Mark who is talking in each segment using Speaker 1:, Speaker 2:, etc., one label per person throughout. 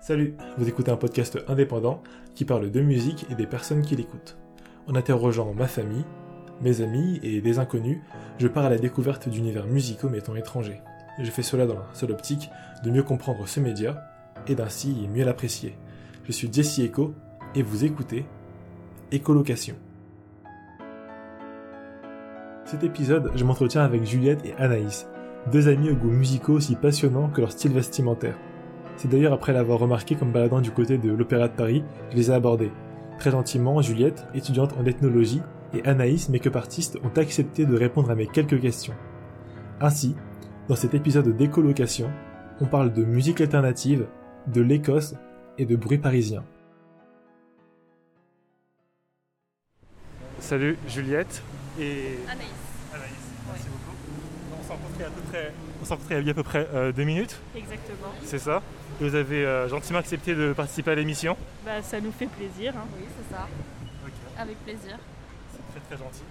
Speaker 1: Salut, vous écoutez un podcast indépendant qui parle de musique et des personnes qui l'écoutent. En interrogeant ma famille, mes amis et des inconnus, je pars à la découverte d'univers musicaux m'étant étrangers. Je fais cela dans la seule optique de mieux comprendre ce média et d'ainsi mieux l'apprécier. Je suis Jesse Echo et vous écoutez Écolocation. Cet épisode, je m'entretiens avec Juliette et Anaïs, deux amis aux goûts musicaux aussi passionnants que leur style vestimentaire. C'est d'ailleurs après l'avoir remarqué comme baladant du côté de l'Opéra de Paris que je les ai abordés. Très gentiment, Juliette, étudiante en ethnologie, et Anaïs, make-up artiste, ont accepté de répondre à mes quelques questions. Ainsi, dans cet épisode d'écolocation, on parle de musique alternative, de l'Écosse et de bruit parisien. Salut Juliette et
Speaker 2: Anaïs.
Speaker 1: Anaïs,
Speaker 2: merci
Speaker 1: beaucoup. On s'est rencontrés à peu près, on s'est rencontrés il y a à peu près euh, deux minutes,
Speaker 2: Exactement.
Speaker 1: c'est ça? Vous avez euh, gentiment accepté de participer à l'émission.
Speaker 3: Bah, ça nous fait plaisir. hein.
Speaker 2: Oui, c'est ça. Avec plaisir.
Speaker 1: C'est très très gentil.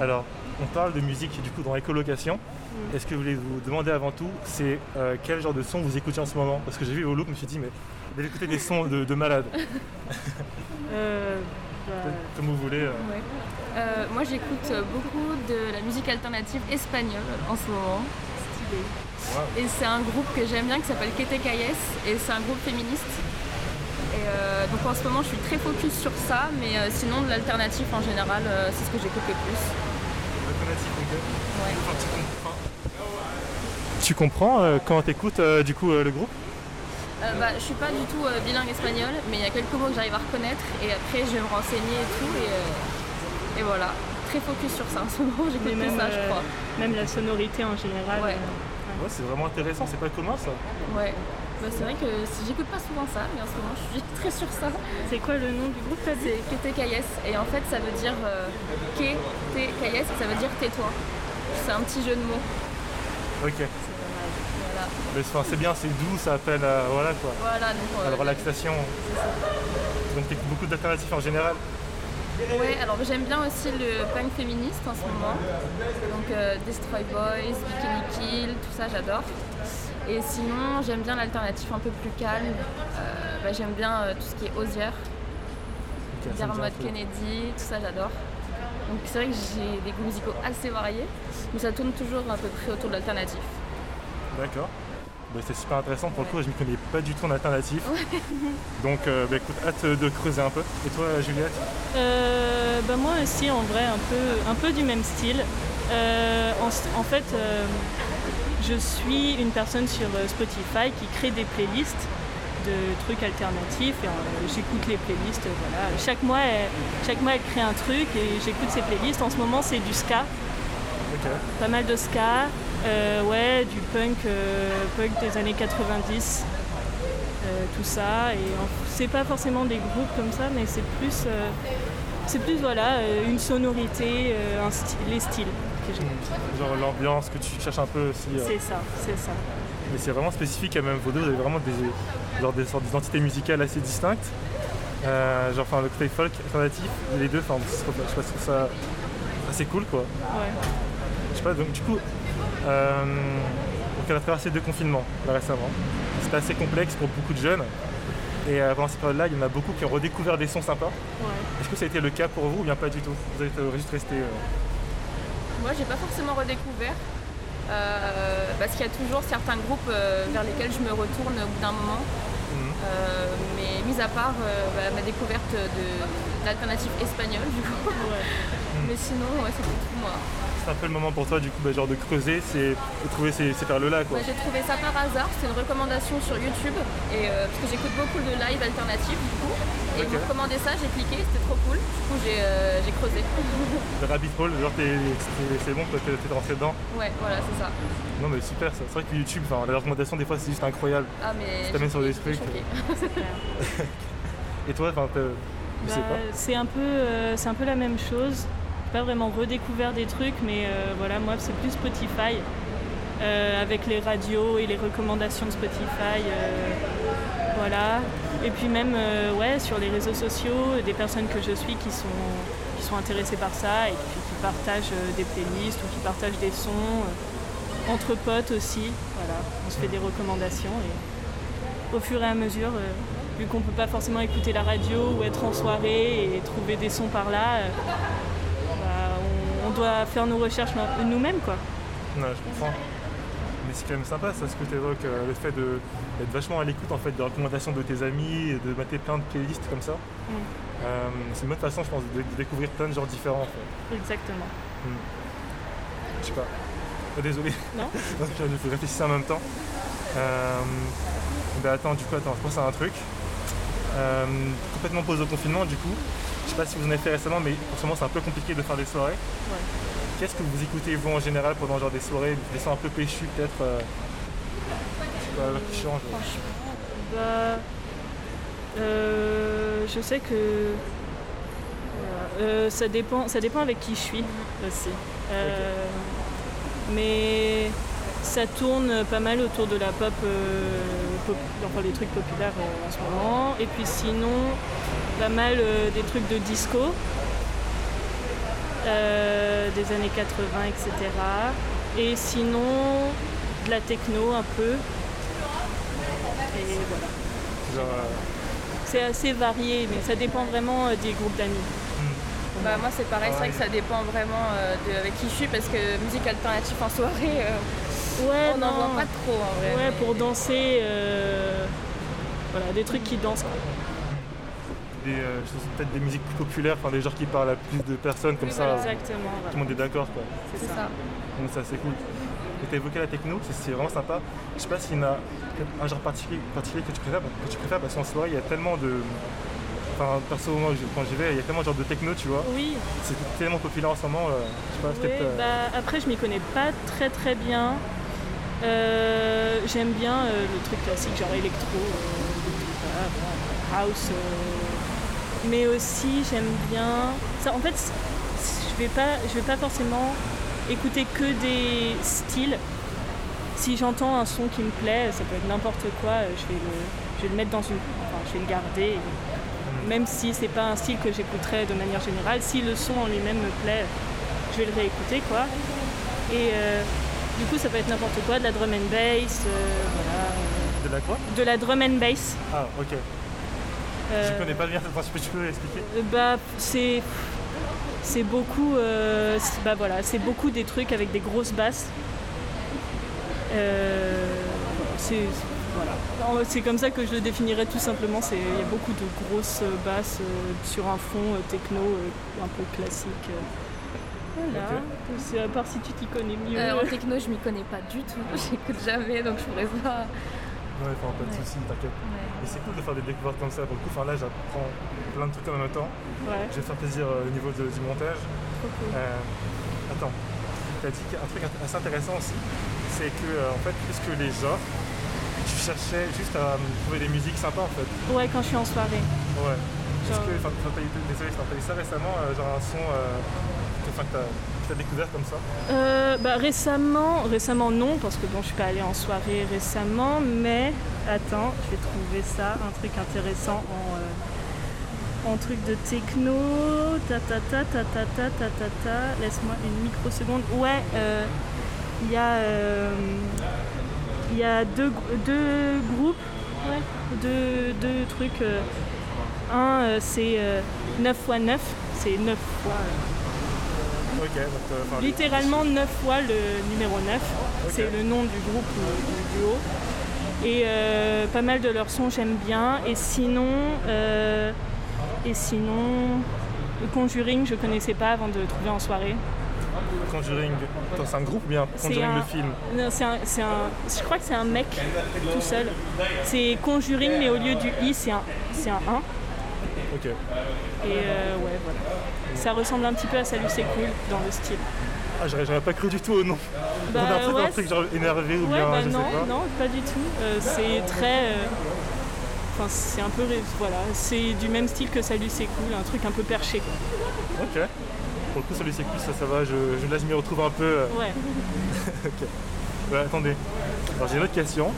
Speaker 1: Alors, on parle de musique du coup dans l'écolocation.
Speaker 3: Mm.
Speaker 1: Et ce que je voulais vous demander avant tout, c'est euh, quel genre de son vous écoutez en ce moment? Parce que j'ai vu vos looks, je me suis dit, mais vous écouter des sons de, de malade,
Speaker 3: Euh, bah,
Speaker 1: comme vous voulez. euh.
Speaker 2: Ouais. Euh, moi, j'écoute beaucoup de la musique alternative espagnole en ce moment.
Speaker 3: stylé.
Speaker 1: Wow.
Speaker 2: Et c'est un groupe que j'aime bien qui s'appelle Kete Calles et c'est un groupe féministe. Et euh, donc en ce moment, je suis très focus sur ça, mais euh, sinon de l'alternatif en général, euh, c'est ce que j'écoute le plus.
Speaker 1: Alternative, ok.
Speaker 2: Ouais.
Speaker 1: Enfin, tu comprends, tu comprends euh, quand t'écoutes euh, du coup euh, le groupe?
Speaker 2: Euh, bah, je suis pas du tout euh, bilingue espagnol, mais il y a quelques mots que j'arrive à reconnaître et après je vais me renseigner et tout. Et, euh, et voilà, très focus sur ça en ce moment, j'écoute ça, je crois.
Speaker 3: Même la sonorité en général.
Speaker 2: Ouais.
Speaker 1: Ouais, c'est vraiment intéressant, c'est pas commun ça.
Speaker 2: Ouais. Bah, c'est vrai que si- j'écoute pas souvent ça, mais en ce moment je suis très sur ça.
Speaker 3: C'est quoi le nom du groupe
Speaker 2: C'est Kete Calles et en fait ça veut dire euh, Kete Calles, ça veut dire tais-toi. C'est un petit jeu de mots.
Speaker 1: Ok.
Speaker 2: C'est pas mal. Voilà.
Speaker 1: Mais enfin, c'est bien, c'est doux, ça appelle à, voilà, quoi,
Speaker 2: Voilà, donc.
Speaker 1: à
Speaker 2: euh,
Speaker 1: la relaxation.
Speaker 2: c'est ça.
Speaker 1: Donc t'écoutes beaucoup d'alternatives en général.
Speaker 2: Ouais, alors j'aime bien aussi le punk féministe en ce moment. Donc euh, Destroy Boys, Bikini Kill, tout ça j'adore. Et sinon j'aime bien l'alternative un peu plus calme. Euh, bah, j'aime bien euh, tout ce qui est Osier, Dermot. Kennedy, tout ça j'adore. Donc c'est vrai que j'ai des goûts musicaux assez variés, mais ça tourne toujours à peu près autour de l'alternative.
Speaker 1: D'accord. Bah, c'est super intéressant pour le coup, je ne connais pas du tout en alternatif. Donc euh, bah, écoute, hâte de creuser un peu. Et toi Juliette
Speaker 3: Euh, bah, Moi aussi, en vrai, un peu, un peu du même style. Euh, en, en fait, je suis une personne sur Spotify qui crée des playlists de trucs alternatifs et euh, j'écoute les playlists. Voilà. Chaque, mois, elle, chaque mois, elle crée un truc et j'écoute ses playlists. En ce moment, c'est du ska. Pas mal de ska, euh, ouais, du punk, euh, punk des années 90, euh, tout ça. Et c'est pas forcément des groupes comme ça, mais c'est plus, c'est plus voilà, une sonorité, un style, les styles que j'aime.
Speaker 1: Genre l'ambiance que tu cherches un peu aussi.
Speaker 3: C'est ça, c'est ça.
Speaker 1: Mais c'est vraiment spécifique à même vos deux, vous avez vraiment des, genre des sortes d'identités musicales assez distinctes. Euh, genre enfin le côté folk alternatif, les deux, enfin je trouve ça assez cool quoi.
Speaker 3: Ouais.
Speaker 1: Je sais pas, donc du coup, euh, donc on a traversé deux confinements là, récemment. C'était assez complexe pour beaucoup de jeunes. Et euh, pendant cette période-là, il y en a beaucoup qui ont redécouvert des sons sympas.
Speaker 3: ouais.
Speaker 1: Est-ce que ça a été le cas pour vous ou bien pas du tout? Vous êtes euh, juste resté. euh,
Speaker 2: Moi, j'ai pas forcément redécouvert. euh, parce qu'il y a toujours certains groupes euh, vers lesquels je me retourne au bout d'un moment.
Speaker 1: mhm.
Speaker 2: Euh, mais mis à part bah, ma découverte de l'alternative espagnole du coup.
Speaker 3: Ouais.
Speaker 2: Mais sinon, ouais, c'était tout moi.
Speaker 1: C'est un peu le moment pour toi du coup, bah, genre de creuser, c'est de trouver ces, ces perles-là quoi.
Speaker 2: Bah, j'ai trouvé ça par hasard, c'était une recommandation sur YouTube. Et, euh, parce que j'écoute beaucoup de live alternatifs du coup. Et ils
Speaker 1: Ok.
Speaker 2: m'ont recommandé ça, j'ai cliqué, c'était trop cool. Du coup, j'ai euh, j'ai creusé.
Speaker 1: Le rabbit hole, genre t'es- t'es- c'est bon, quoi, t'es t'es rentré dedans.
Speaker 2: ouais, voilà, c'est ça.
Speaker 1: Non mais super ça. C'est vrai que YouTube, enfin, la recommandation des fois c'est juste incroyable.
Speaker 2: Ah, mais.
Speaker 1: Ça t'amène sur des trucs.
Speaker 3: C'est clair.
Speaker 1: Et toi, enfin, je sais
Speaker 3: Bah,
Speaker 1: pas.
Speaker 3: c'est un, peu, euh, c'est un peu la même chose. Pas vraiment redécouvert des trucs, mais euh, voilà, moi c'est plus Spotify. euh, avec les radios et les recommandations de Spotify. euh, voilà. Et puis même ouais, sur les réseaux sociaux, des personnes que je suis qui sont, qui sont intéressées par ça et puis qui partagent des playlists ou qui partagent des sons. entre potes aussi. Voilà. On se fait des recommandations et au fur et à mesure, vu qu'on peut pas forcément écouter la radio ou être en soirée et trouver des sons par là, euh, bah, on, on doit faire nos recherches no- nous-mêmes quoi.
Speaker 1: Ouais, je comprends. Mais c'est quand même sympa ça, ce que tu évoques, le fait d'être vachement à l'écoute en fait des recommandations de tes amis et de mater plein de playlists comme ça.
Speaker 3: Mm.
Speaker 1: Euh, c'est une bonne façon, je pense, de, de découvrir plein de genres différents. En fait.
Speaker 3: Exactement.
Speaker 1: Je sais pas. Oh, désolé.
Speaker 3: Non
Speaker 1: je je réfléchissais en même temps. Euh, bah attends, du coup, attends, je pense à un truc. Euh, complètement pause au confinement, du coup. Je sais pas si vous en avez fait récemment, mais en ce moment c'est un peu compliqué de faire des soirées.
Speaker 3: Ouais.
Speaker 1: Qu'est-ce que vous écoutez vous en général pendant genre des soirées, des sons un peu péchus peut-être euh, Je sais pas, qui changent.
Speaker 3: Bah, euh, je sais que euh, ça dépend, ça dépend avec qui je suis aussi. Euh, Mais ça tourne pas mal autour de la pop, euh, pop- enfin les trucs populaires euh, en ce moment. Et puis sinon, pas mal euh, des trucs de disco. euh, des années 80, etc. Et sinon, de la techno un peu. Et voilà.
Speaker 1: Genre,
Speaker 3: C'est assez varié, mais ça dépend vraiment euh, des groupes d'amis.
Speaker 2: Bah, moi c'est pareil, c'est vrai que ça dépend vraiment euh, de avec qui je suis parce que musique alternative en soirée, euh,
Speaker 3: Ouais,
Speaker 2: on n'en
Speaker 3: non.
Speaker 2: voit pas trop en vrai.
Speaker 3: Ouais,
Speaker 2: mais-
Speaker 3: pour danser, euh, voilà, des trucs qui dansent. quoi.
Speaker 1: des, euh, peut-être des musiques plus populaires, enfin des genres qui parlent à plus de personnes comme
Speaker 2: Oui,
Speaker 1: ça.
Speaker 2: voilà,
Speaker 3: Exactement.
Speaker 1: Tout
Speaker 3: voilà.
Speaker 1: le monde est d'accord quoi.
Speaker 2: C'est ça.
Speaker 1: Donc ça c'est cool. Et t'as évoqué la techno, c'est- vraiment sympa. Je sais pas s'il y en a un genre particulier, particulier que tu préfères, que tu préfères parce qu'en soirée il y a tellement de. Enfin perso moi quand j'y vais, il y a tellement de genres de techno tu vois.
Speaker 3: Oui,
Speaker 1: C'est tellement populaire en ce moment, euh, je sais pas,
Speaker 3: oui,
Speaker 1: euh,
Speaker 3: bah, après je m'y connais pas très très bien. Euh, J'aime bien euh, le truc classique, genre électro, euh, house. mais aussi j'aime bien. Ça, en fait, je vais pas, je vais pas forcément écouter que des styles. Si j'entends un son qui me plaît, ça peut être n'importe quoi, je vais le, je vais le mettre dans une, enfin, je vais le garder. Même si c'est pas un style que j'écouterais de manière générale, si le son en lui-même me plaît, je vais le réécouter quoi. Et du coup, ça peut être n'importe quoi, de la drum and bass, euh, voilà, euh,
Speaker 1: De la quoi?
Speaker 3: De la drum and bass.
Speaker 1: Ah ok.
Speaker 3: euh,
Speaker 1: Je connais pas bien, tu peux- tu peux expliquer
Speaker 3: Bah, c'est c'est beaucoup, euh, bah voilà, c'est beaucoup des trucs avec des grosses basses. Euh, c'est voilà. C'est comme ça que je le définirais tout simplement. Il y a beaucoup de grosses euh, basses euh, sur un fond euh, techno euh, un peu classique. Voilà. À part si tu t'y connais mieux.
Speaker 2: Euh, en techno, je m'y connais pas du tout. J'écoute jamais, donc je pourrais pas.
Speaker 1: Ouais, enfin pas de
Speaker 2: Ouais.
Speaker 1: soucis, t'inquiète.
Speaker 2: Ouais.
Speaker 1: Et c'est cool de faire des découvertes comme ça pour le coup. Enfin là j'apprends plein de trucs en même temps.
Speaker 3: Ouais.
Speaker 1: Je vais te faire plaisir euh, au niveau de- du montage.
Speaker 3: trop cool.
Speaker 1: Euh, attends, tu as dit qu'un truc assez intéressant aussi, c'est que euh, en fait, plus que les genres, tu cherchais juste à euh, trouver des musiques sympas en fait.
Speaker 3: Ouais, quand je suis en soirée.
Speaker 1: Ouais. Est-ce
Speaker 3: Genre-
Speaker 1: que, enfin, t'as pas eu- désolé, t'as pas eu ça récemment, euh, genre un son euh, enfin, que tu as, découvert comme ça
Speaker 3: euh, bah, Récemment, récemment non, parce que bon, je suis pas allée en soirée récemment, mais attends, je vais trouver ça, un truc intéressant en, en truc de techno. Ta ta ta ta ta ta ta ta, ta. Laisse-moi une microseconde. Ouais, il euh, y a, y a deux, deux groupes, deux, deux trucs. un, c'est 9 x 9, c'est 9 fois euh,
Speaker 1: donc
Speaker 3: Littéralement 9 fois le numéro 9.
Speaker 1: Ok.
Speaker 3: C'est le nom du groupe ou du duo. Et euh, pas mal de leurs sons j'aime bien. Et sinon, euh, et sinon, le Conjuring je connaissais pas avant de le trouver en soirée.
Speaker 1: Conjuring, c'est un groupe ou bien Conjuring
Speaker 3: un-
Speaker 1: le film?
Speaker 3: Non, c'est un, c'est un- je crois que c'est un mec tout seul. C'est Conjuring mais au lieu du i c'est un, c'est un 1.
Speaker 1: Ok.
Speaker 3: Et euh, ouais voilà. Ça ressemble un petit peu à Salut c'est cool dans le style.
Speaker 1: Ah, j'aurais j'aurais pas cru du tout au nom.
Speaker 3: Bah,
Speaker 1: On a un truc,
Speaker 3: ouais,
Speaker 1: un truc genre énervé ou
Speaker 3: Ouais,
Speaker 1: bien
Speaker 3: bah
Speaker 1: je
Speaker 3: non,
Speaker 1: sais pas.
Speaker 3: non, pas du tout. Euh, c'est très. euh, Enfin, c'est un peu. Voilà, c'est du même style que Salut, c'est cool, un truc un peu perché. Quoi.
Speaker 1: Ok. Pour le coup, celui c'est cool, ça, ça va. Je, je, là, je m'y retrouve un peu.
Speaker 3: Ouais.
Speaker 1: Ouais, attendez. Alors j'ai une autre question.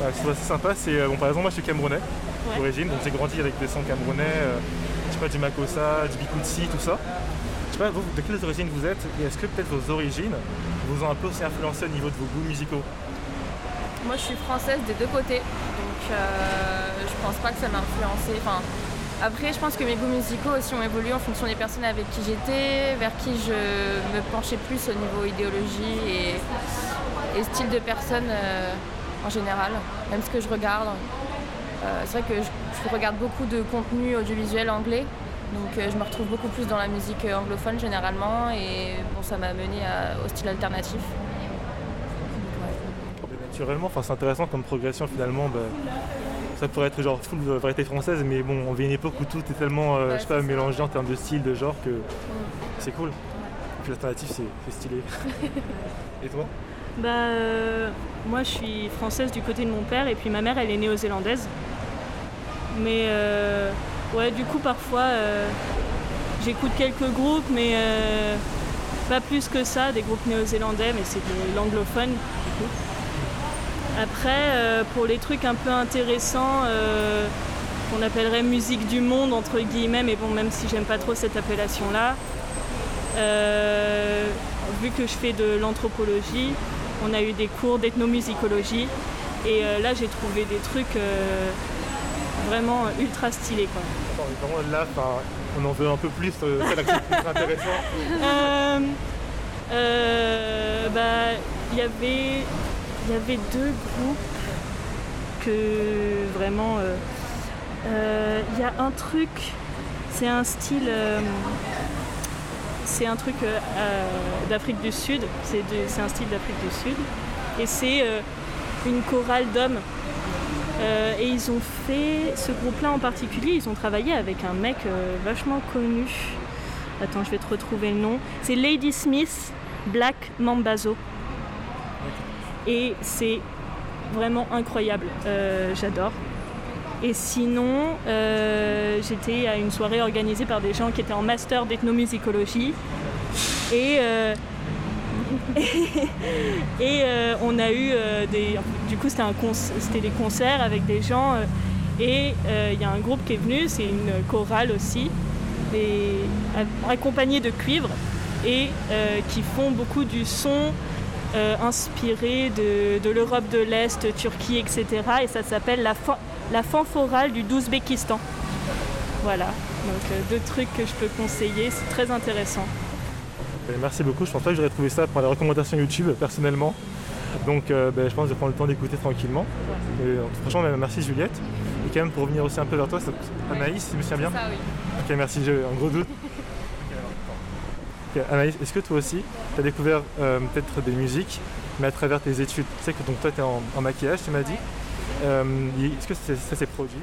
Speaker 1: Euh, trouve assez sympa. C'est bon, par exemple, moi je suis camerounais
Speaker 3: Ouais.
Speaker 1: d'origine, donc j'ai grandi avec des sons camerounais. euh, je sais pas du Makossa, du Bikoutsi, tout ça. Je sais pas vous, de quelles origines vous êtes et est-ce que peut-être vos origines vous ont un peu aussi influencé au niveau de vos goûts musicaux?
Speaker 2: Moi, je suis française des deux côtés. Donc, donc euh, je pense pas que ça m'a influencé. Enfin, après, je pense que mes goûts musicaux aussi ont évolué en fonction des personnes avec qui j'étais, vers qui je me penchais plus au niveau idéologie et, et style de personne euh, en général, même ce que je regarde. Euh, c'est vrai que je, je regarde beaucoup de contenu audiovisuel anglais, donc euh, je me retrouve beaucoup plus dans la musique euh, anglophone généralement et bon, ça m'a mené à- au style alternatif.
Speaker 1: Naturellement, enfin, c'est intéressant comme progression finalement. bah, ça pourrait être genre full de variété française, mais bon, on vit une époque où tout est tellement, euh,
Speaker 2: Ouais,
Speaker 1: je sais pas, mélangé en termes de style, de genre que c'est cool. Et puis l'alternatif, c'est c'est stylé. Et toi?
Speaker 3: Bah, euh, moi, je suis française du côté de mon père et puis ma mère, elle est néo-zélandaise. Mais euh, ouais, du coup, parfois, euh, j'écoute quelques groupes, mais euh, pas plus que ça, des groupes néo-zélandais, mais c'est de l'anglophone. du coup. Après, pour les trucs un peu intéressants, qu'on appellerait musique du monde, entre guillemets, mais bon, même si j'aime pas trop cette appellation-là, vu que je fais de l'anthropologie, on a eu des cours d'ethnomusicologie et là j'ai trouvé des trucs vraiment ultra stylés quoi.
Speaker 1: Attends, vraiment là, on en veut un peu plus, euh, c'est plus intéressant.
Speaker 3: Euh, euh, bah, il y avait il y avait deux groupes que vraiment il y a un truc c'est un style c'est un truc euh, d'Afrique du Sud c'est un style d'Afrique du Sud et c'est euh, une chorale d'hommes Euh, et ils ont fait ce groupe-là en particulier, ils ont travaillé avec un mec euh, vachement connu. Attends, je vais te retrouver le nom. C'est Lady Smith Black Mambazo. Et c'est vraiment incroyable. Euh, J'adore. Et sinon, j'étais à une soirée organisée par des gens qui étaient en master d'ethnomusicologie. Et, et euh, on a eu euh, des. Du coup, c'était des concerts avec des gens. euh, et il y a un groupe qui est venu, c'est une chorale aussi, accompagnée de cuivre, et qui font beaucoup du son inspiré de, l'Europe de l'Est, Turquie, etc. Et ça s'appelle la, la fanforale du d'Ouzbékistan. Voilà, donc deux trucs que je peux conseiller, c'est très intéressant.
Speaker 1: Merci beaucoup, je pense pas que j'aurais trouvé ça pour les recommandations YouTube personnellement. Donc euh, ben, je pense que je vais prendre le temps d'écouter tranquillement. Et, euh, franchement, ben, merci Juliette. Et quand même pour revenir aussi un peu vers toi, Anaïs, si je me souviens bien.
Speaker 2: Ça oui.
Speaker 1: Ok, merci, j'ai un gros doute. Anaïs, est-ce que toi aussi, tu as découvert euh, peut-être des musiques, mais à travers tes études? Tu sais que donc, toi, tu es en, en maquillage, tu m'as dit. Euh, est-ce que ça s'est produit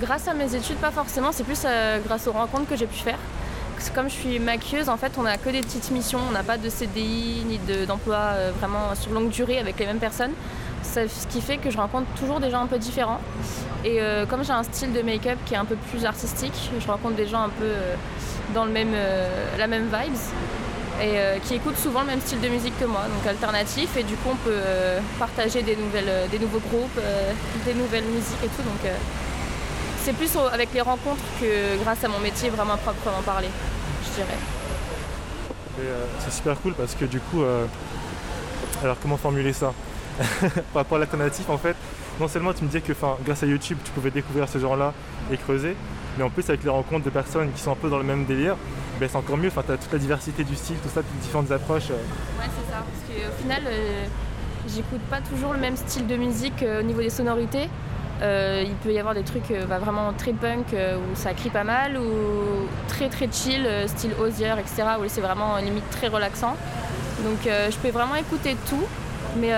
Speaker 2: grâce à mes études, pas forcément, c'est plus grâce aux rencontres que j'ai pu faire. Comme je suis maquilleuse, en fait, on n'a que des petites missions, on n'a pas de CDI ni de- d'emploi euh, vraiment sur longue durée avec les mêmes personnes. Ce qui fait que je rencontre toujours des gens un peu différents. Et euh, comme j'ai un style de make-up qui est un peu plus artistique, je rencontre des gens un peu euh, dans le même, la même vibes et qui écoutent souvent le même style de musique que moi, donc alternatif. Et du coup, on peut partager des, nouvelles, des nouveaux groupes, des nouvelles musiques et tout. Donc, c'est plus avec les rencontres que grâce à mon métier vraiment proprement parler, dirais.
Speaker 1: Euh, c'est super cool parce que du coup, euh, alors comment formuler ça Par rapport à l'alternatif, en fait, non seulement tu me disais que grâce à YouTube, tu pouvais découvrir ce genre-là et creuser, mais en plus avec les rencontres de personnes qui sont un peu dans le même délire, ben, c'est encore mieux. Enfin, tu as toute la diversité du style, tout ça, toutes différentes approches. euh.
Speaker 2: Ouais, c'est ça. Parce qu'au final, j'écoute pas toujours le même style de musique au niveau des sonorités. Euh, il peut y avoir des trucs euh, bah, vraiment très punk euh, où ça crie pas mal, ou très très chill, style Osier, etc. où c'est vraiment limite très relaxant. Donc je peux vraiment écouter tout, mais,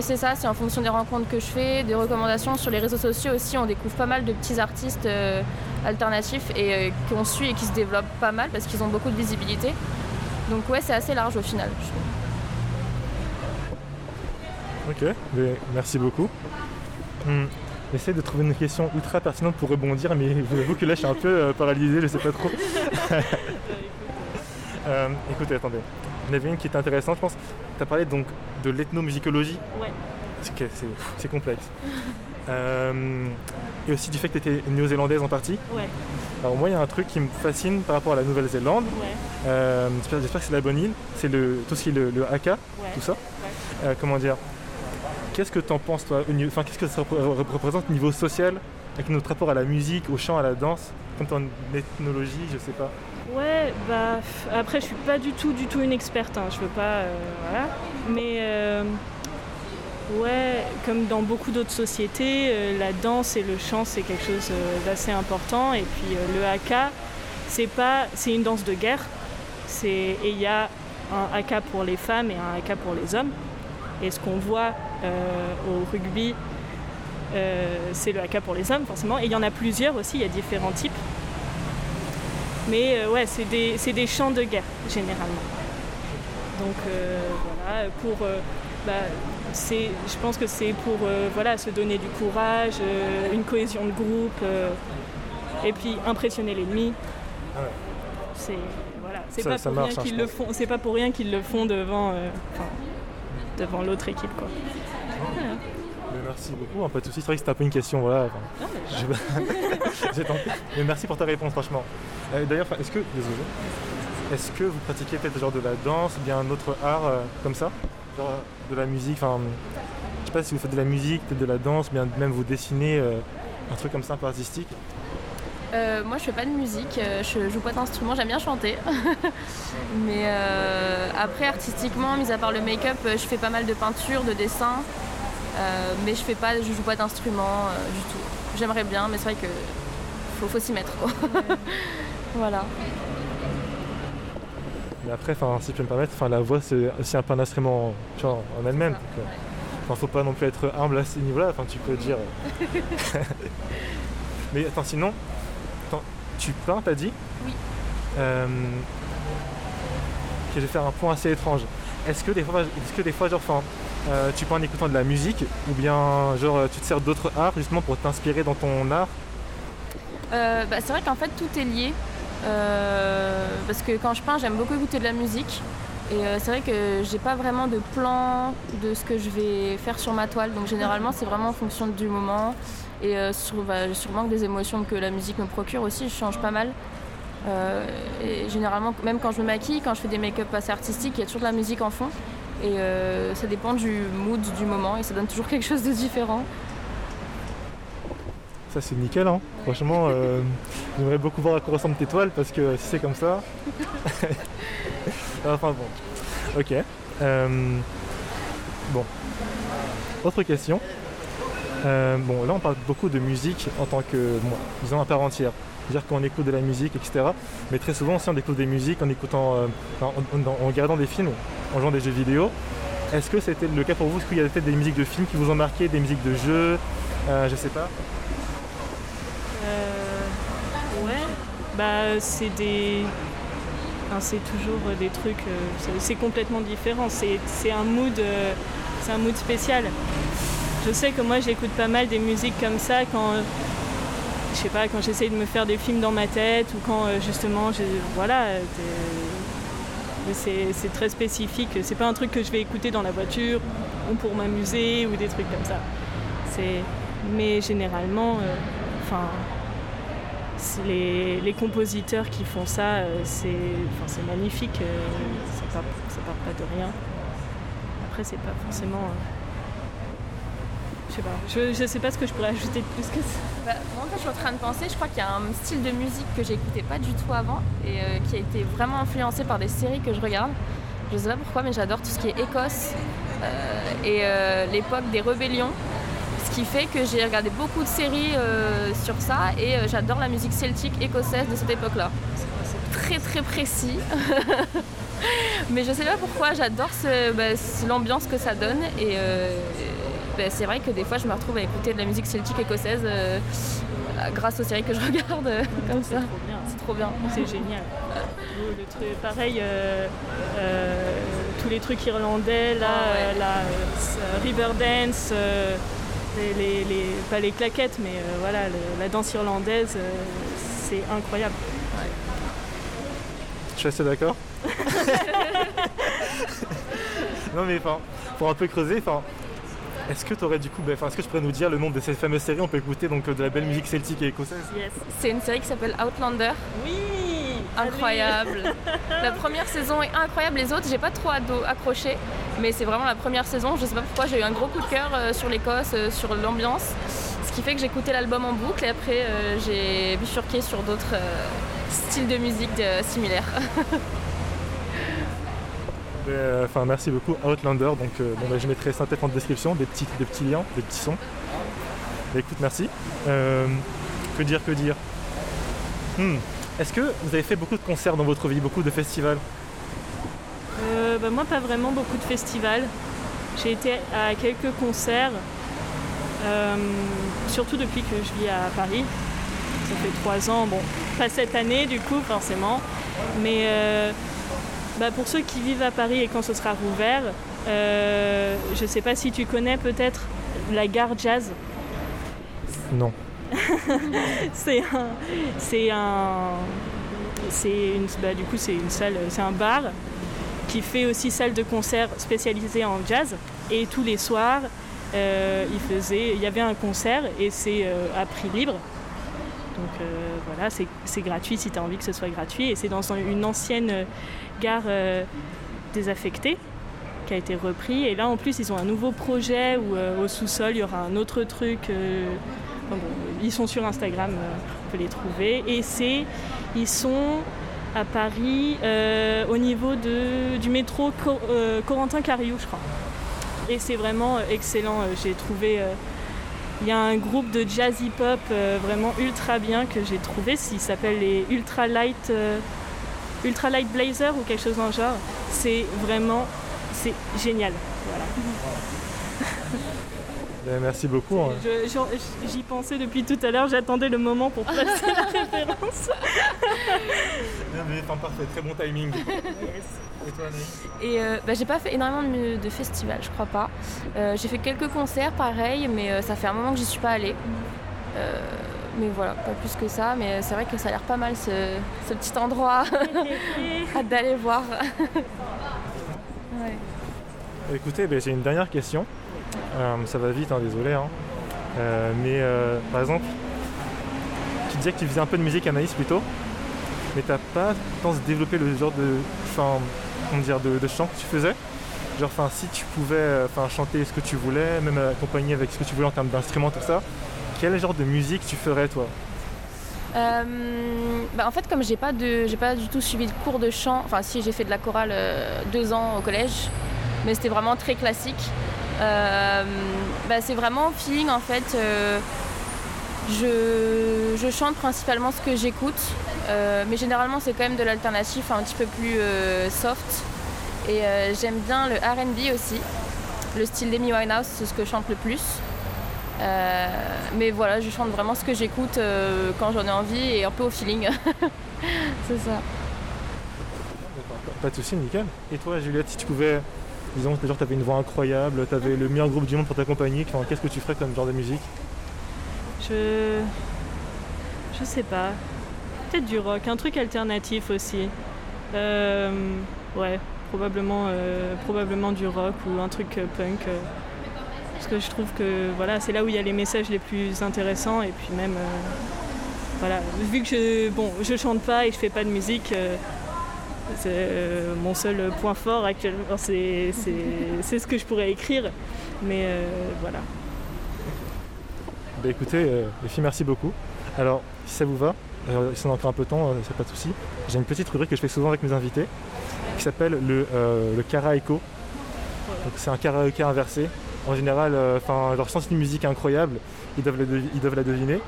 Speaker 2: c'est ça, c'est en fonction des rencontres que je fais, des recommandations sur les réseaux sociaux aussi. On découvre pas mal de petits artistes alternatifs et qu'on suit et qui se développent pas mal parce qu'ils ont beaucoup de visibilité. Donc ouais, c'est assez large au final.
Speaker 1: Ok, merci beaucoup. J'essaie de trouver une question ultra pertinente pour rebondir, mais je vous avoue que là je suis un peu euh, paralysé, je sais pas trop. Euh, écoutez, attendez. Il y en avait une qui était intéressante, je pense. Tu as parlé donc de l'ethnomusicologie.
Speaker 3: Ouais.
Speaker 1: C'est que- c'est c'est complexe. Euh, et aussi du fait que tu étais néo-zélandaise en partie.
Speaker 3: Ouais,
Speaker 1: Alors moi, il y a un truc qui me fascine par rapport à la Nouvelle-Zélande.
Speaker 3: ouais,
Speaker 1: Euh, J'espère j'espère que c'est la bonne île. C'est le, tout ce qui est le, le haka,
Speaker 3: ouais.
Speaker 1: tout ça. Euh, comment dire? Qu'est-ce que tu en penses, toi Enfin, qu'est-ce que ça représente au niveau social, avec notre rapport à la musique, au chant, à la danse, comme en ethnologie, je sais pas
Speaker 3: Ouais, bah après je suis pas du tout, du tout une experte. Hein. Je veux pas, euh, voilà. Mais euh, ouais, comme dans beaucoup d'autres sociétés, euh, la danse et le chant c'est quelque chose d'assez important. Et puis le haka, c'est pas, c'est une danse de guerre. Et il y a un haka pour les femmes et un haka pour les hommes. Et ce qu'on voit au rugby, c'est le haka pour les hommes forcément. Et il y en a plusieurs aussi. Il y a différents types. Mais euh, ouais, c'est des, des, champs de guerre, généralement. Donc euh, voilà, pour. Euh, bah, je pense que c'est pour voilà, se donner du courage, une cohésion de groupe, et puis impressionner l'ennemi. C'est voilà, c'est pas, pour rien qu'ils le font. C'est pas pour rien qu'ils le font devant, devant l'autre équipe quoi.
Speaker 1: Merci beaucoup, pas de soucis. C'est vrai que c'était un peu une question, voilà. mais... merci pour ta réponse, franchement. Euh, d'ailleurs, est-ce que, désolé, est-ce que vous pratiquez peut-être genre de la danse, ou bien un autre art euh, comme ça, genre de la musique, enfin, je sais pas si vous faites de la musique, peut-être de la danse, bien même vous dessinez euh, un truc comme ça un peu artistique?
Speaker 2: moi je fais pas de musique, je joue pas d'instrument, j'aime bien chanter. Mais après artistiquement, mis à part le make-up, je fais pas mal de peinture, de dessin. Euh, mais je fais pas, je joue pas d'instrument euh, du tout. J'aimerais bien, mais c'est vrai que faut, faut s'y mettre. voilà.
Speaker 1: Mais après, si je peux me permettre, la voix c'est aussi un peu un instrument en elle-même. Il ne faut pas non plus être humble à ce niveau-là. Tu peux dire. mais attends, sinon, tu peins, t'as dit?
Speaker 2: Oui.
Speaker 1: Euh, je vais faire un point assez étrange. Est-ce que des fois, est-ce que des fois, genre, euh, tu peux en écoutant de la musique ou bien genre tu te sers d'autres arts justement pour t'inspirer dans ton art?
Speaker 2: Euh, bah, C'est vrai qu'en fait tout est lié. Euh, parce que quand je peins j'aime beaucoup écouter de la musique. Et c'est vrai que j'ai pas vraiment de plan de ce que je vais faire sur ma toile. Donc généralement c'est vraiment en fonction du moment. Et sur, bah, sûrement des émotions que la musique me procure aussi, je change pas mal. et généralement, même quand je me maquille, quand je fais des make-up assez artistiques, il y a toujours de la musique en fond. Et euh, ça dépend du mood du moment et ça donne toujours quelque chose de différent.
Speaker 1: Ça c'est nickel hein. Franchement, euh, j'aimerais beaucoup voir à quoi ressemblent tes toiles parce que si c'est comme ça. enfin bon. Ok. Euh, bon. Autre question. Bon là on parle beaucoup de musique en tant que disons à part entière. C'est-à-dire qu'on écoute de la musique, etc. Mais très souvent aussi on écoute des musiques en écoutant en, regardant des films en jouant des jeux vidéo. Est-ce que c'était le cas pour vous? Est-ce qu'il y a peut-être des musiques de films qui vous ont marqué, des musiques de jeux? Euh, Je sais pas.
Speaker 3: Euh, ouais, bah c'est des. c'est toujours des trucs. Euh, c'est complètement différent. C'est un mood. c'est un mood spécial. Je sais que moi j'écoute pas mal des musiques comme ça quand je sais pas, quand j'essaye de me faire des films dans ma tête ou quand justement, voilà, c'est très spécifique. C'est pas un truc que je vais écouter dans la voiture ou pour m'amuser ou des trucs comme ça. Mais généralement, euh, enfin, les, compositeurs qui font ça, euh, c'est magnifique. Euh, ça, part, part pas de rien. Après, c'est pas forcément je sais pas. Je, sais pas ce que je pourrais ajouter de plus que ça.
Speaker 2: Bah, moi, quand je suis en train de penser, je crois qu'il y a un style de musique que j'écoutais pas du tout avant et euh, qui a été vraiment influencé par des séries que je regarde. Je sais pas pourquoi, mais j'adore tout ce qui est Écosse euh, et euh, l'époque des rébellions. Ce qui fait que j'ai regardé beaucoup de séries sur ça et j'adore la musique celtique écossaise de cette époque-là. C'est très très précis. mais je sais pas pourquoi, j'adore bah, l'ambiance que ça donne et ben, c'est vrai que des fois je me retrouve à écouter de la musique celtique écossaise euh, grâce aux séries que je regarde euh, comme ça.
Speaker 3: C'est trop bien. C'est génial. pareil, euh, tous les trucs irlandais, là, oh, la Riverdance, les, les, pas les claquettes, mais voilà, la danse irlandaise, c'est incroyable.
Speaker 1: Je suis assez d'accord. non mais pour un peu creuser, enfin, est-ce que tu aurais du coup, bah, est-ce que tu pourrais nous dire le nom de cette fameuse série On peut écouter donc de la belle musique celtique et écossaise.
Speaker 2: C'est une série qui s'appelle Outlander.
Speaker 3: Oui.
Speaker 2: incroyable. la première saison est incroyable. Les autres, j'ai pas trop accroché, mais c'est vraiment la première saison. Je sais pas pourquoi, j'ai eu un gros coup de cœur euh, sur l'Écosse, euh, sur l'ambiance. Ce qui fait que j'ai écouté l'album en boucle et après euh, j'ai bifurqué sur d'autres styles de musique similaires.
Speaker 1: Ben, enfin, merci beaucoup Outlander. Donc, bon, ben, je mettrai ça en description, des petits, des petits liens, des petits sons. Ben, écoute, merci. que dire, que dire? Hmm. Est-ce que vous avez fait beaucoup de concerts dans votre vie, beaucoup de festivals?
Speaker 3: Euh, bah, Moi, pas vraiment beaucoup de festivals. J'ai été à quelques concerts, euh, surtout depuis que je vis à Paris. Ça fait trois ans, bon, pas cette année du coup, forcément. Mais euh, bah, pour ceux qui vivent à Paris et quand ce sera rouvert, je ne sais pas si tu connais peut-être la gare jazz.
Speaker 1: Non.
Speaker 3: c'est un, c'est un, c'est une, bah, du coup c'est une salle, c'est un bar qui fait aussi salle de concert spécialisée en jazz. Et tous les soirs, euh, il faisait, il y avait un concert et c'est euh, à prix libre. Donc euh, voilà, c'est gratuit si tu as envie que ce soit gratuit. Et c'est dans une ancienne gare désaffectée qui a été repris. Et là en plus, ils ont un nouveau projet où au sous-sol, il y aura un autre truc ils sont sur Instagram, euh, on peut les trouver. Et c'est, ils sont à Paris euh, au niveau de, du métro euh, Corentin-Cariou, je crois. Et c'est vraiment excellent. J'ai trouvé. Il y a un groupe de jazz hip-hop vraiment ultra bien que j'ai trouvé. Il s'appelle les Ultra Light, Ultra Light Blazer ou quelque chose dans le genre. C'est vraiment. C'est génial. Voilà.
Speaker 1: Ben, merci beaucoup. Hein.
Speaker 3: J'y pensais depuis tout à l'heure, j'attendais le moment pour placer la référence.
Speaker 1: parfait, très bon timing.
Speaker 2: Et toi, Et euh, bah, j'ai pas fait énormément de, festivals, je crois pas. Euh, j'ai fait quelques concerts, pareil, mais euh, ça fait un moment que j'y suis pas allée. mais voilà, pas plus que ça. Mais c'est vrai que ça a l'air pas mal ce, petit endroit d'aller voir.
Speaker 1: Écoutez, ben, j'ai une dernière question. Euh, ça va vite, hein, désolé. Hein. Euh, mais euh, par exemple, tu disais que tu faisais un peu de musique Anaïs plutôt, mais t'as pas pensé développer le genre de, enfin, dire, de, chant que tu faisais Genre, enfin, si tu pouvais enfin, chanter ce que tu voulais, même accompagner avec ce que tu voulais en termes d'instruments, tout ça, quel genre de musique tu ferais toi?
Speaker 2: Bah en fait, comme j'ai pas de, j'ai pas du tout suivi de cours de chant. Enfin, si j'ai fait de la chorale deux ans au collège, mais c'était vraiment très classique. Euh, bah, c'est vraiment feeling en fait. Euh, je, chante principalement ce que j'écoute, euh, mais généralement c'est quand même de l'alternatif un petit peu plus soft. Et j'aime bien le RB aussi. Le style d'Amy Winehouse, c'est ce que je chante le plus. mais voilà, je chante vraiment ce que j'écoute quand j'en ai envie et un peu au feeling. c'est ça.
Speaker 1: Pas de soucis, nickel. Et toi, Juliette, si tu pouvais Disons que tu avais une voix incroyable, tu avais le meilleur groupe du monde pour t'accompagner. Qu'est-ce que tu ferais comme genre de musique?
Speaker 3: Je. Je sais pas. Peut-être du rock, un truc alternatif aussi. Euh, ouais, probablement, euh, probablement du rock ou un truc euh, punk. parce que je trouve que voilà, c'est là où il y a les messages les plus intéressants et puis même. voilà, vu que je, bon, je chante pas et je fais pas de musique, c'est mon seul point fort actuellement, c'est ce que je pourrais écrire. Mais voilà.
Speaker 1: Bah écoutez, euh, les filles, merci beaucoup. Alors, si ça vous va, si on a encore un peu de temps, c'est pas de souci. J'ai une petite rubrique que je fais souvent avec mes invités qui s'appelle le, le karaéko. Donc c'est un karaoké inversé. En général, enfin, leur sens une musique incroyable, ils doivent, la ils doivent la deviner.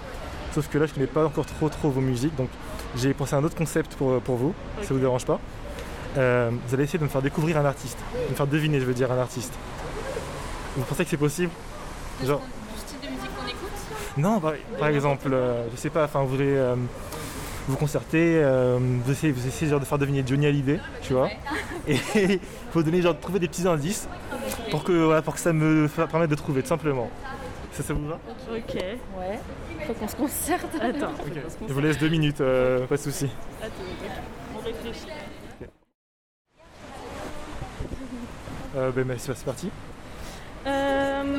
Speaker 1: Sauf que là, je connais pas encore trop trop vos musiques, donc j'ai pensé à un autre concept pour, pour vous, si ça vous dérange pas. Euh, vous allez essayer de me faire découvrir un artiste, de me faire deviner, je veux dire, un artiste. Vous pensez que c'est possible?
Speaker 2: Genre...
Speaker 1: Non, par, exemple, euh, je sais pas, enfin, vous voulez euh, vous concerter, vous essayez, vous essayez genre, de faire deviner Johnny Hallyday, tu vois, et il faut donner, genre, trouver des petits indices pour que, pour que ça me permette de trouver, tout simplement. Ça, ça vous va?
Speaker 3: Ok.
Speaker 2: Ouais. Faut qu'on se concerte.
Speaker 3: Attends.
Speaker 1: Je vous laisse deux minutes, pas de soucis.
Speaker 3: Attends, on réfléchit.
Speaker 1: Euh, ben, ben, c'est parti.
Speaker 3: Euh,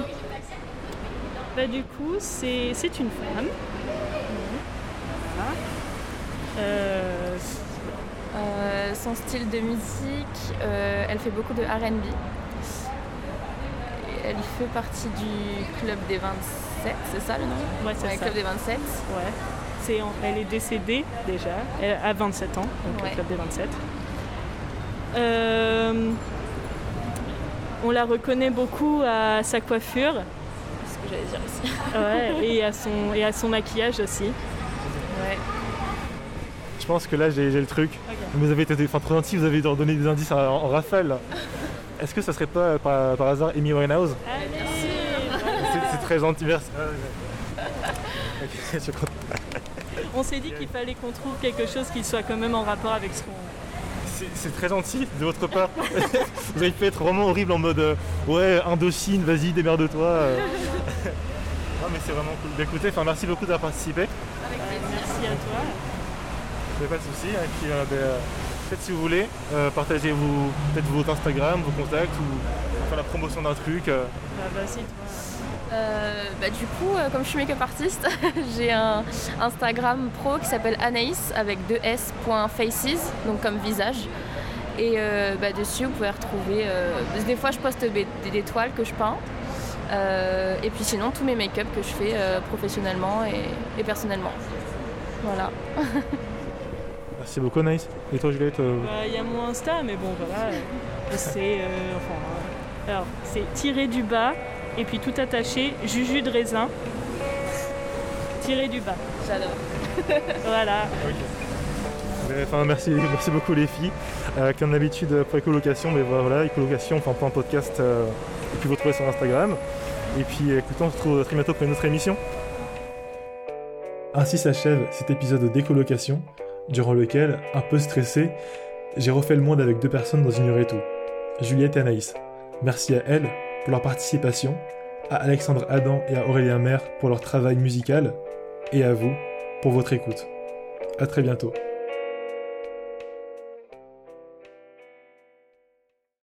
Speaker 3: bah, du coup, c'est une femme. Euh,
Speaker 2: Euh, son style de musique, euh, elle fait beaucoup de RB. Elle fait partie du Club des 27, c'est ça le nom?
Speaker 3: Ouais, c'est
Speaker 2: Ouais,
Speaker 3: ça.
Speaker 2: Club des 27.
Speaker 3: Ouais. C'est Elle est décédée déjà, elle a 27 ans, donc
Speaker 2: Ouais.
Speaker 3: le club des 27. Euh, on la reconnaît beaucoup à sa coiffure
Speaker 2: Aussi.
Speaker 3: ouais, et, à son, et à son maquillage aussi.
Speaker 2: Ouais.
Speaker 1: Je pense que là, j'ai le truc. Vous avez été enfin, trop gentil, vous avez donné des indices en, en rafale. là. Est-ce que ça serait pas par, par hasard Amy Winehouse?
Speaker 3: Merci
Speaker 1: C'est très gentil, merci. Ah, je.
Speaker 3: On s'est dit qu'il fallait qu'on trouve quelque chose qui soit quand même en rapport avec ce qu'on...
Speaker 1: C'est- C'est très gentil de votre part. vous avez pu être vraiment horrible en mode euh, ouais, Indochine, vas-y, démerde-toi. euh. non, mais c'est vraiment cool. Bah, écoutez, enfin, merci beaucoup d'avoir participé.
Speaker 2: Avec plaisir.
Speaker 3: Merci à toi.
Speaker 1: A pas de souci. Et puis, euh, ben, peut-être si vous voulez, partagez peut-être votre Instagram, vos contacts ou faire la promotion d'un truc.
Speaker 3: Bah, vas-y, toi.
Speaker 2: Euh, bah, du coup, euh, comme je suis make-up artiste, j'ai un Instagram pro qui s'appelle Anaïs avec deux S point faces, donc comme visage. Et euh, bah, dessus, vous pouvez retrouver. euh, des fois, je poste des, des toiles que je peins. Euh, et puis sinon, tous mes make-up que je fais euh, professionnellement et, et personnellement. Voilà.
Speaker 1: Merci beaucoup, Nice. Et toi, Juliette euh,
Speaker 3: Bah, Il y a mon Insta, mais bon, voilà. C'est... euh, enfin, alors, c'est tiré du bas, et puis tout attaché, juju de raisin. Tiré du bas.
Speaker 2: J'adore.
Speaker 3: Voilà.
Speaker 1: Enfin, merci, merci beaucoup les filles. Euh, comme d'habitude pour Écolocation, mais voilà, Écolocation, enfin pas un podcast, euh, et puis vous trouvez sur Instagram. Et puis écoutez, on se retrouve très bientôt pour une autre émission. Ainsi s'achève cet épisode d'écolocation, durant lequel, un peu stressé, j'ai refait le monde avec deux personnes dans Ignorer tout, Juliette et Anaïs. Merci à elles pour leur participation, à Alexandre Adam et à Aurélien Maire pour leur travail musical, et à vous pour votre écoute. A très bientôt.